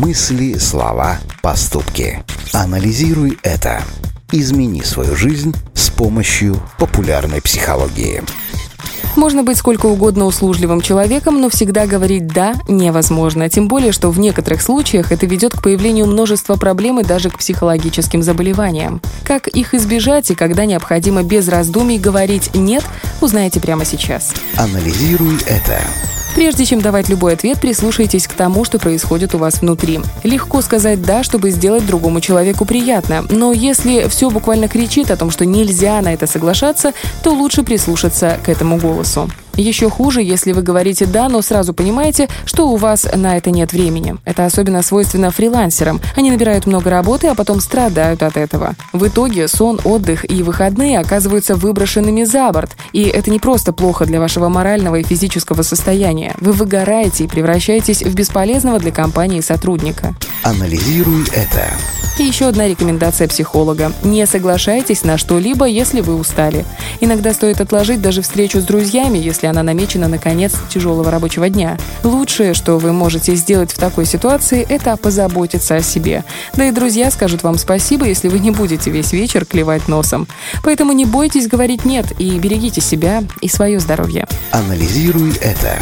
Мысли, слова, поступки. Анализируй это. Измени свою жизнь с помощью популярной психологии. Можно быть сколько угодно услужливым человеком, но всегда говорить «да» невозможно. Тем более, что в некоторых случаях это ведет к появлению множества проблем и даже к психологическим заболеваниям. Как их избежать и когда необходимо без раздумий говорить «нет», узнаете прямо сейчас. Анализируй это. Прежде чем давать любой ответ, прислушайтесь к тому, что происходит у вас внутри. Легко сказать «да», чтобы сделать другому человеку приятно, но если все буквально кричит о том, что нельзя на это соглашаться, то лучше прислушаться к этому голосу. Еще хуже, если вы говорите «да», но сразу понимаете, что у вас на это нет времени. Это особенно свойственно фрилансерам. Они набирают много работы, а потом страдают от этого. В итоге сон, отдых и выходные оказываются выброшенными за борт. И это не просто плохо для вашего морального и физического состояния. Вы выгораете и превращаетесь в бесполезного для компании сотрудника. Анализируй это. И еще одна рекомендация психолога. Не соглашайтесь на что-либо, если вы устали. Иногда стоит отложить даже встречу с друзьями, если она намечена на конец тяжелого рабочего дня. Лучшее, что вы можете сделать в такой ситуации, это позаботиться о себе. Да и друзья скажут вам спасибо, если вы не будете весь вечер клевать носом. Поэтому не бойтесь говорить «нет» и берегите себя и свое здоровье. Анализируй это.